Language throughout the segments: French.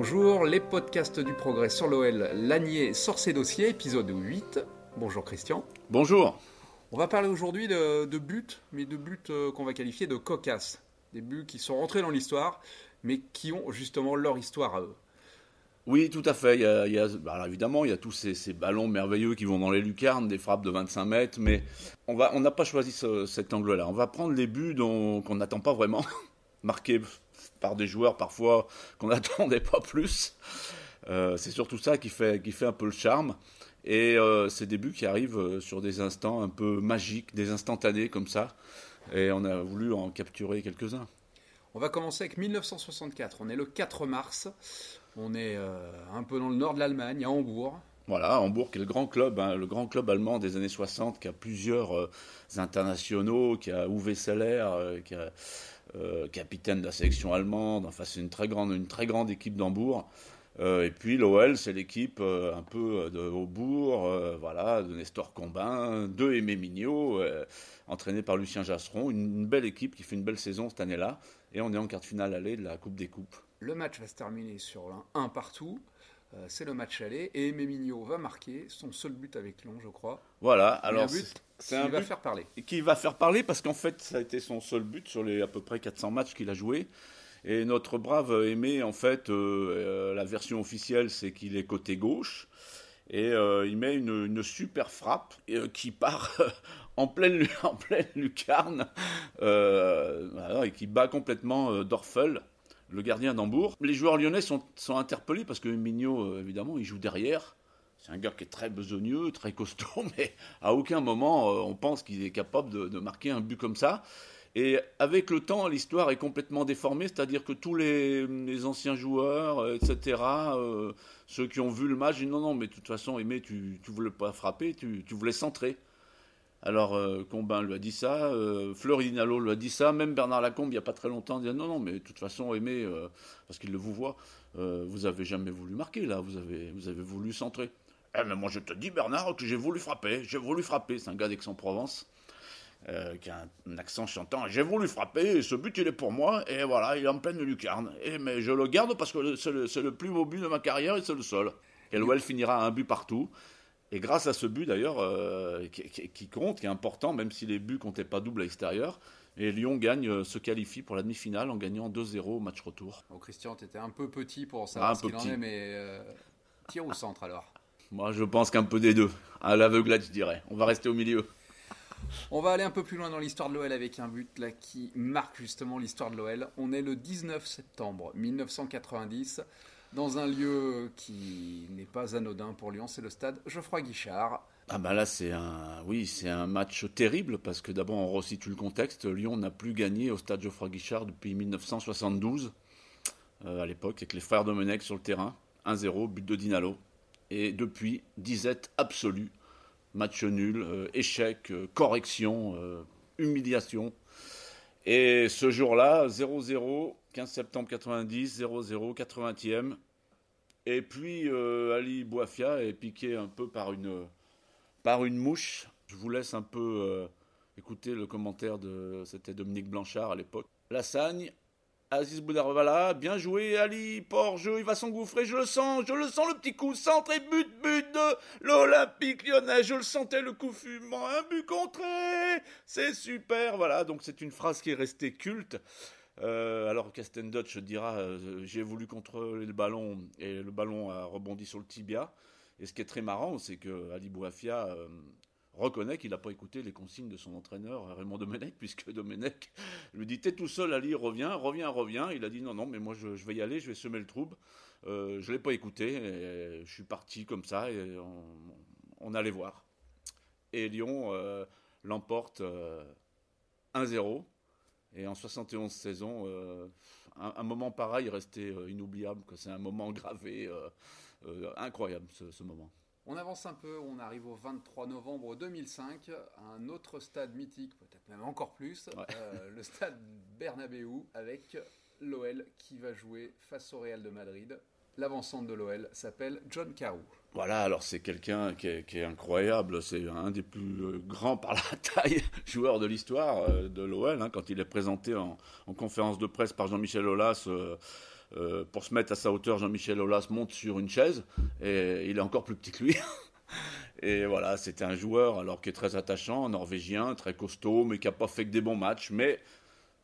Bonjour, les podcasts du progrès sur l'OL, Lanier sort ses dossiers, épisode 8. Bonjour Christian. Bonjour. On va parler aujourd'hui de, de buts, mais de buts euh, qu'on va qualifier de cocasses. Des buts qui sont rentrés dans l'histoire, mais qui ont justement leur histoire à eux. Oui, tout à fait. Il y a, il y a- bah, alors évidemment, il y a tous ces, ces ballons merveilleux qui vont dans les lucarnes, des frappes de 25 mètres, mais on n'a pas choisi ce- cet angle-là. On va prendre les buts qu'on n'attend pas vraiment, marqués par des joueurs parfois qu'on n'attendait pas plus. Euh, c'est surtout ça qui fait, qui fait un peu le charme. Et euh, c'est des buts qui arrivent euh, sur des instants un peu magiques, des instantanés comme ça. Et on a voulu en capturer quelques-uns. On va commencer avec 1964. On est le 4 mars. On est euh, un peu dans le nord de l'Allemagne, à Hambourg. Voilà, Hambourg qui est le grand club, hein, le grand club allemand des années 60, qui a plusieurs internationaux, qui a Uwe Seller, qui a euh, capitaine de la sélection allemande. Enfin, c'est une très grande, une très grande équipe d'Hambourg. Euh, et puis l'OL, c'est l'équipe euh, un peu de Aubourg, voilà, de Nestor Combin, de Aimé Mignot, entraîné par Lucien Jasseron. Une, belle équipe qui fait une belle saison cette année-là. Et on est en quart de finale allée de la Coupe des Coupes. Le match va se terminer sur un 1 partout. Euh, c'est le match aller. Et Aimé Mignot va marquer son seul but avec Lyon, je crois. Voilà, alors un but c'est qui va faire parler. qui va faire parler parce qu'en fait, ça a été son seul but sur les à peu près 400 matchs qu'il a joué. Et notre brave Aimé, en fait, euh, euh, la version officielle, c'est qu'il est côté gauche. Et euh, il met une, une super frappe euh, qui part en pleine, en pleine lucarne et qui bat complètement Dorfel, le gardien d'Hambourg. Les joueurs lyonnais sont, sont interpellés parce que Mignot, euh, évidemment, il joue derrière. C'est un gars qui est très besogneux, très costaud, mais à aucun moment euh, on pense qu'il est capable de, marquer un but comme ça. Et avec le temps, l'histoire est complètement déformée, c'est-à-dire que tous les, anciens joueurs, euh, etc., ceux qui ont vu le match, disent non, non, mais de toute façon, Aimé, tu ne voulais pas frapper, tu, tu voulais centrer. Alors, euh, Combin lui a dit ça, euh, Fleury Dinalo lui a dit ça, même Bernard Lacombe, il n'y a pas très longtemps, disait non, non, mais de toute façon, Aimé, euh, parce qu'il le vous voit, vous avez jamais voulu marquer, là, vous avez, vous avez voulu centrer. Eh, mais moi, je te dis, Bernard, que j'ai voulu frapper, j'ai voulu frapper. C'est un gars d'Aix-en-Provence. qui a un accent chantant. J'ai voulu frapper, ce but il est pour moi, et voilà, il est en pleine lucarne. Et, mais je le garde parce que c'est le, le plus beau but de ma carrière et c'est le seul. Et l'OL finira à un but partout. Et grâce à ce but d'ailleurs, euh, qui, compte, qui est important, même si les buts comptaient pas double à l'extérieur, et Lyon gagne, euh, se qualifie pour la demi-finale en gagnant 2-0 au match retour. Bon, Christian, tu étais un peu petit pour savoir Ah, un ce qu'il en est, mais euh, tir au centre alors. Moi je pense qu'un peu des deux, à l'aveuglette je dirais. On va rester au milieu. On va aller un peu plus loin dans l'histoire de l'OL avec un but là qui marque justement l'histoire de l'OL. On est le 19 septembre 1990 dans un lieu qui n'est pas anodin pour Lyon, c'est le stade Geoffroy Guichard. Ah bah là c'est un oui c'est un match terrible parce que d'abord on resitue le contexte. Lyon n'a plus gagné au stade Geoffroy Guichard depuis 1972 euh, à l'époque avec les frères Domenech sur le terrain 1-0 but de Dinalo et depuis disette absolue match nul euh, échec euh, correction humiliation et ce jour-là 0-0 15 septembre 90 0-0 80e et puis euh, Ali Bouafia est piqué un peu par une par une mouche. Je vous laisse un peu euh, écouter le commentaire de. C'était Dominique Blanchard à l'époque. La Sagne, Aziz Boudarvala, bien joué, Ali, port il va s'engouffrer, je le sens, je le sens, le petit coup, centre et but, but de l'Olympique lyonnais, je le sentais, le coup fumant, un but contré, c'est super, voilà, donc c'est une phrase qui est restée culte. Euh, alors Casten Dutch dira euh, j'ai voulu contrôler le ballon et le ballon a rebondi sur le tibia. Et ce qui est très marrant, c'est que Ali Bouafia euh, reconnaît qu'il n'a pas écouté les consignes de son entraîneur Raymond Domenech, puisque Domenech lui dit T'es tout seul, Ali, reviens, reviens, reviens. Il a dit Non, non, mais moi je, vais y aller, je vais semer le trouble. Je ne l'ai pas écouté, je suis parti comme ça, et on allait voir. et Lyon l'emporte 1-0. Et en 71 saisons, un, moment pareil est resté inoubliable, c'est un moment gravé, incroyable ce moment. On avance un peu, on arrive au 23 novembre 2005, un autre stade mythique, peut-être même encore plus, euh, le stade Bernabeu, avec l'OL qui va jouer face au Real de Madrid. L'avancante de l'OL s'appelle John Carew. Voilà, alors c'est quelqu'un qui, est incroyable, c'est un des plus euh, grands par la taille joueurs de l'histoire euh, de l'OL, hein, quand il est présenté en, conférence de presse par Jean-Michel Aulas. Euh, pour se mettre à sa hauteur, Jean-Michel Aulas monte sur une chaise et il est encore plus petit que lui. et voilà, c'était un joueur alors qui est très attachant, norvégien, très costaud, mais qui n'a pas fait que des bons matchs. Mais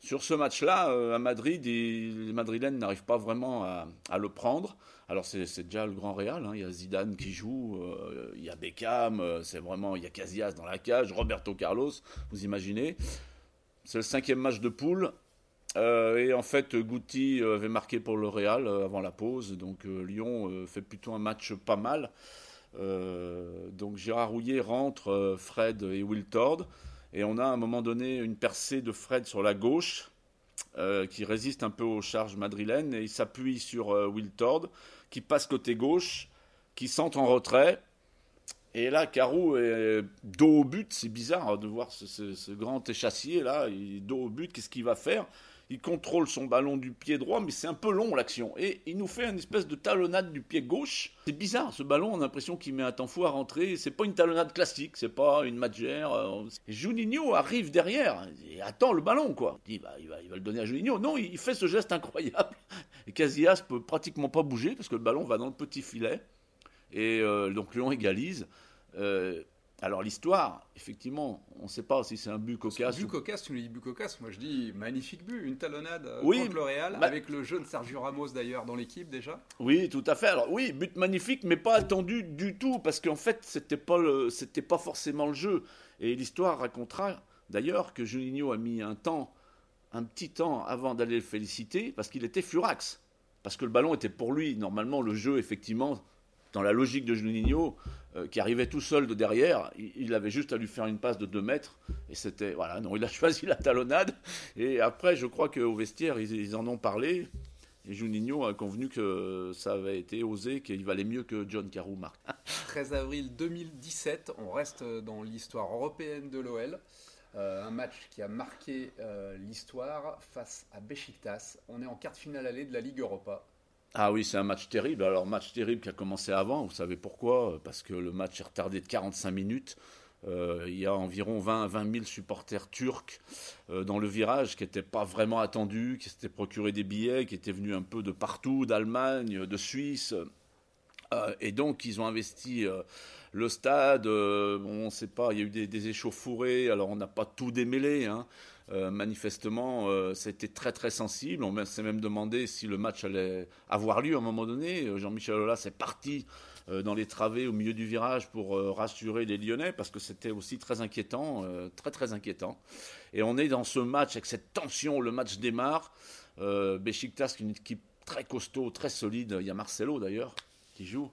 sur ce match-là, euh, à Madrid, les Madrilènes n'arrivent pas vraiment à, le prendre. Alors c'est déjà le grand Real, hein. il y a Zidane qui joue, euh, il y a Beckham, c'est vraiment, il y a Casillas dans la cage, Roberto Carlos, vous imaginez. C'est le cinquième match de poule, euh, et en fait, euh, avait marqué pour le Real euh, avant la pause, donc Lyon fait plutôt un match pas mal. donc Gérard Rouillet rentre Fred et Wiltord, et on a à un moment donné une percée de Fred sur la gauche qui résiste un peu aux charges madrilènes, et il s'appuie sur Wiltord qui passe côté gauche, qui centre en retrait. Et là, Carou est dos au but. C'est bizarre de voir ce, grand échassier là, il dos au but. Qu'est-ce qu'il va faire? Il contrôle son ballon du pied droit, mais c'est un peu long l'action. Et il nous fait une espèce de talonnade du pied gauche. C'est bizarre, ce ballon, on a l'impression qu'il met un temps fou à rentrer. C'est pas une talonnade classique, c'est pas une magère. Euh, Juninho arrive derrière et attend le ballon, quoi. Il dit, bah, va le donner à Juninho. Non, il fait ce geste incroyable. Et Casillas peut pratiquement pas bouger parce que le ballon va dans le petit filet. Et euh, donc Lyon égalise. Euh, alors l'histoire, effectivement, on ne sait pas si c'est un but cocasse. But cocasse, tu me dis but cocasse, moi je dis magnifique but, une talonnade euh, contre le Real, bah- avec le jeune Sergio Ramos d'ailleurs dans l'équipe déjà. Oui, tout à fait. Alors oui, but magnifique, mais pas attendu du tout, parce qu'en fait c'était pas c'était pas forcément le jeu. Et l'histoire racontera d'ailleurs que Juninho a mis un temps, un petit temps avant d'aller le féliciter, parce qu'il était furax, parce que le ballon était pour lui. Normalement, le jeu effectivement dans la logique de Juninho, euh, qui arrivait tout seul de derrière, il, avait juste à lui faire une passe de 2 mètres, et c'était, voilà, non, il a choisi la talonnade, et après, je crois qu'au vestiaire, ils, en ont parlé, et Juninho a convenu que ça avait été osé, qu'il valait mieux que John Carew marque. 13 avril 2017, on reste dans l'histoire européenne de l'OL. Euh, un match qui a marqué euh, l'histoire face à Besiktas. On est en quart de finale allée de la Ligue Europa. Ah oui, c'est un match terrible. Alors, match terrible qui a commencé avant. Vous savez pourquoi? Parce que le match est retardé de 45 minutes. Euh, il y a environ 20 à 20 000 supporters turcs euh, dans le virage qui n'étaient pas vraiment attendus, qui s'étaient procuré des billets, qui étaient venus un peu de partout, d'Allemagne, de Suisse. Euh, et donc, ils ont investi le stade. on ne sait pas, il y a eu des, des échauffourées, alors on n'a pas tout démêlé. Hein. Euh, manifestement, euh, c'était très très sensible. On s'est même demandé si le match allait avoir lieu à un moment donné. Euh, Jean-Michel Aulas est parti dans les travées au milieu du virage pour rassurer les Lyonnais parce que c'était aussi très inquiétant, très très inquiétant. Et on est dans ce match avec cette tension. Le match démarre. Besiktas, une équipe très costaud, très solide. Il y a Marcelo d'ailleurs qui joue.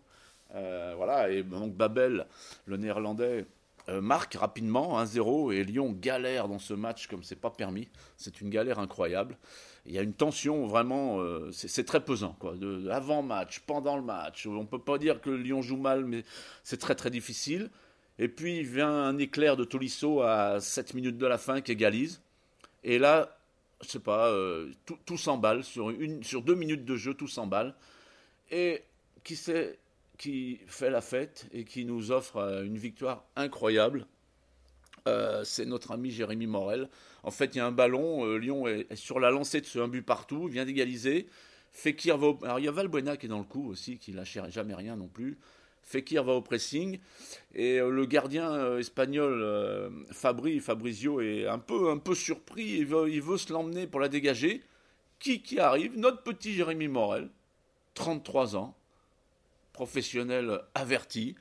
voilà, et donc Babel, le néerlandais, euh, marque rapidement 1-0 et Lyon galère dans ce match comme c'est pas permis. C'est une galère incroyable. Il y a une tension vraiment, euh, c'est très pesant quoi. De, avant match, pendant le match, on peut pas dire que Lyon joue mal, mais c'est très très difficile. Et puis vient un éclair de Tolisso à 7 minutes de la fin qui égalise. Et là, je sais pas, euh, tout, s'emballe sur une, sur deux minutes de jeu, tout s'emballe. Et qui sait qui fait la fête et qui nous offre euh, une victoire incroyable. Euh, c'est notre ami Jérémy Morel. En fait, il y a un ballon, euh, Lyon est, sur la lancée de ce un but partout, vient d'égaliser. Fekir va au... Alors il y a Valbuena qui est dans le coup aussi, qui lâche jamais rien non plus. Fekir va au pressing et le gardien espagnol Fabri, Fabrizio est un peu, un peu surpris, il veut, il veut se l'emmener pour la dégager. Qui, qui arrive? Notre petit Jérémy Morel, 33 ans, professionnel averti.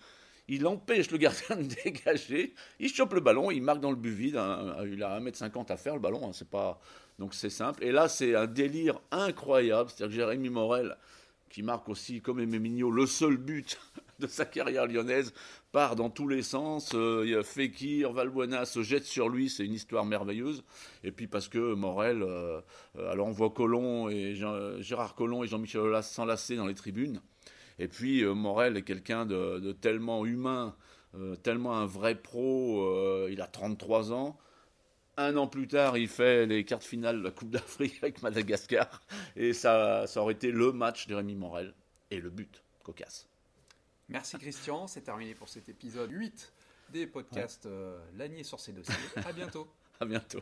Il empêche le gardien de dégager. Il chope le ballon, il marque dans le but vide. Hein. il a 1m50 à faire le ballon, hein. c'est pas donc c'est simple. Et là, c'est un délire incroyable. C'est-à-dire que Jérémy Morel, qui marque aussi, comme Aimé Mignot, le seul but de sa carrière lyonnaise part dans tous les sens. Euh, Fekir, Valbuena se jette sur lui, c'est une histoire merveilleuse. Et puis parce que Morel, euh, alors on voit et Gérard Collomb et Jean-Michel Aulas s'enlacer dans les tribunes. Et puis Morel est quelqu'un de, tellement humain, tellement un vrai pro. il a 33 ans. Un an plus tard, il fait les quarts de finale de la Coupe d'Afrique avec Madagascar. Et ça, ça aurait été le match de Rémi Morel. Et le but, cocasse. Merci Christian, c'est terminé pour cet épisode 8 des podcasts euh, Lagné sur ses dossiers. À bientôt. à bientôt.